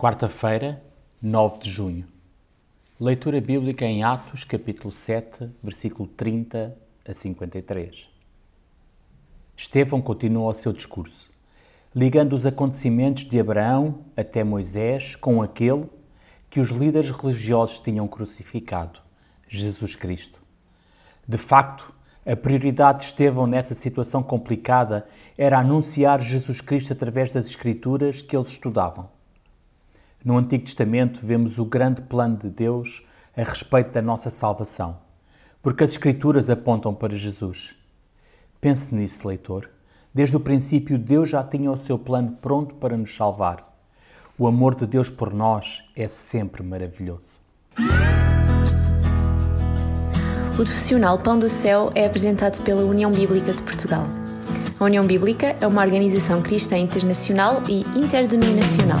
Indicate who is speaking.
Speaker 1: Quarta-feira, 9 de junho. Leitura bíblica em Atos, capítulo 7, versículo 30 a 53. Estevão continua o seu discurso, ligando os acontecimentos de Abraão até Moisés com aquele que os líderes religiosos tinham crucificado, Jesus Cristo. De facto, a prioridade de Estevão nessa situação complicada era anunciar Jesus Cristo através das Escrituras que eles estudavam. No Antigo Testamento vemos o grande plano de Deus a respeito da nossa salvação, porque as Escrituras apontam para Jesus. Pense nisso, leitor. Desde o princípio, Deus já tinha o seu plano pronto para nos salvar. O amor de Deus por nós é sempre maravilhoso.
Speaker 2: O profissional Pão do Céu é apresentado pela União Bíblica de Portugal. A União Bíblica é uma organização cristã internacional e interdenominacional